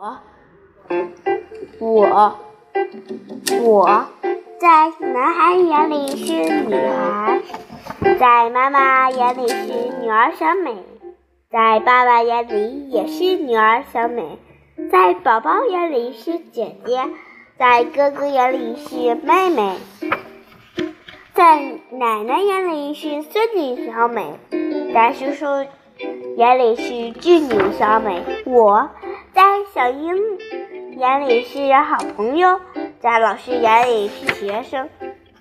我，我我在男孩眼里是女孩，在妈妈眼里是女儿小美，在爸爸眼里也是女儿小美，在宝宝眼里是姐姐，在哥哥眼里是妹妹，在奶奶眼里是孙女小美，在叔叔眼里是侄女小美。我在小英。眼里是好朋友，在老师眼里是学生，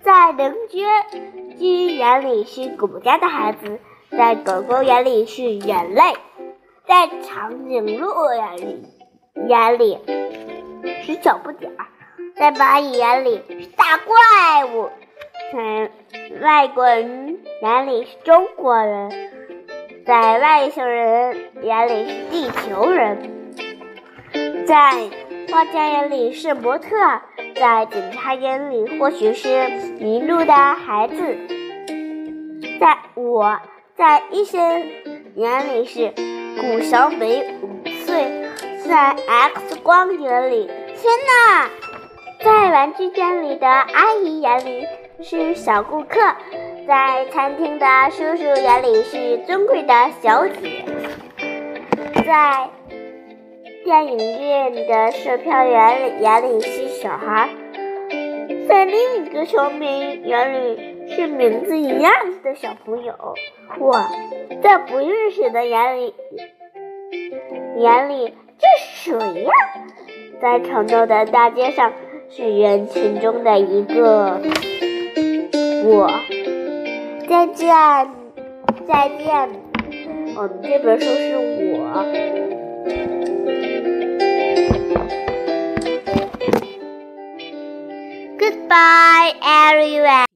在邻居居眼里是顾家的孩子，在狗狗眼里是人类，在长颈鹿眼里眼里是小不点。儿，在蚂蚁眼里是大怪物，在外国人眼里是中国人，在外星人眼里是地球人，在。画家眼里是模特，在警察眼里或许是迷路的孩子，在我在医生眼里是古小美五岁，在 X 光眼里，天哪！在玩具店里的阿姨眼里是小顾客，在餐厅的叔叔眼里是尊贵的小姐，在。电影院的售票员眼里是小孩，在另一个球迷眼里是名字一样的小朋友。我在不认识的眼里，眼里这是谁呀？在城中的大街上，是人群中的一个。我再见，再见。我们这本书是我。Goodbye, everyone.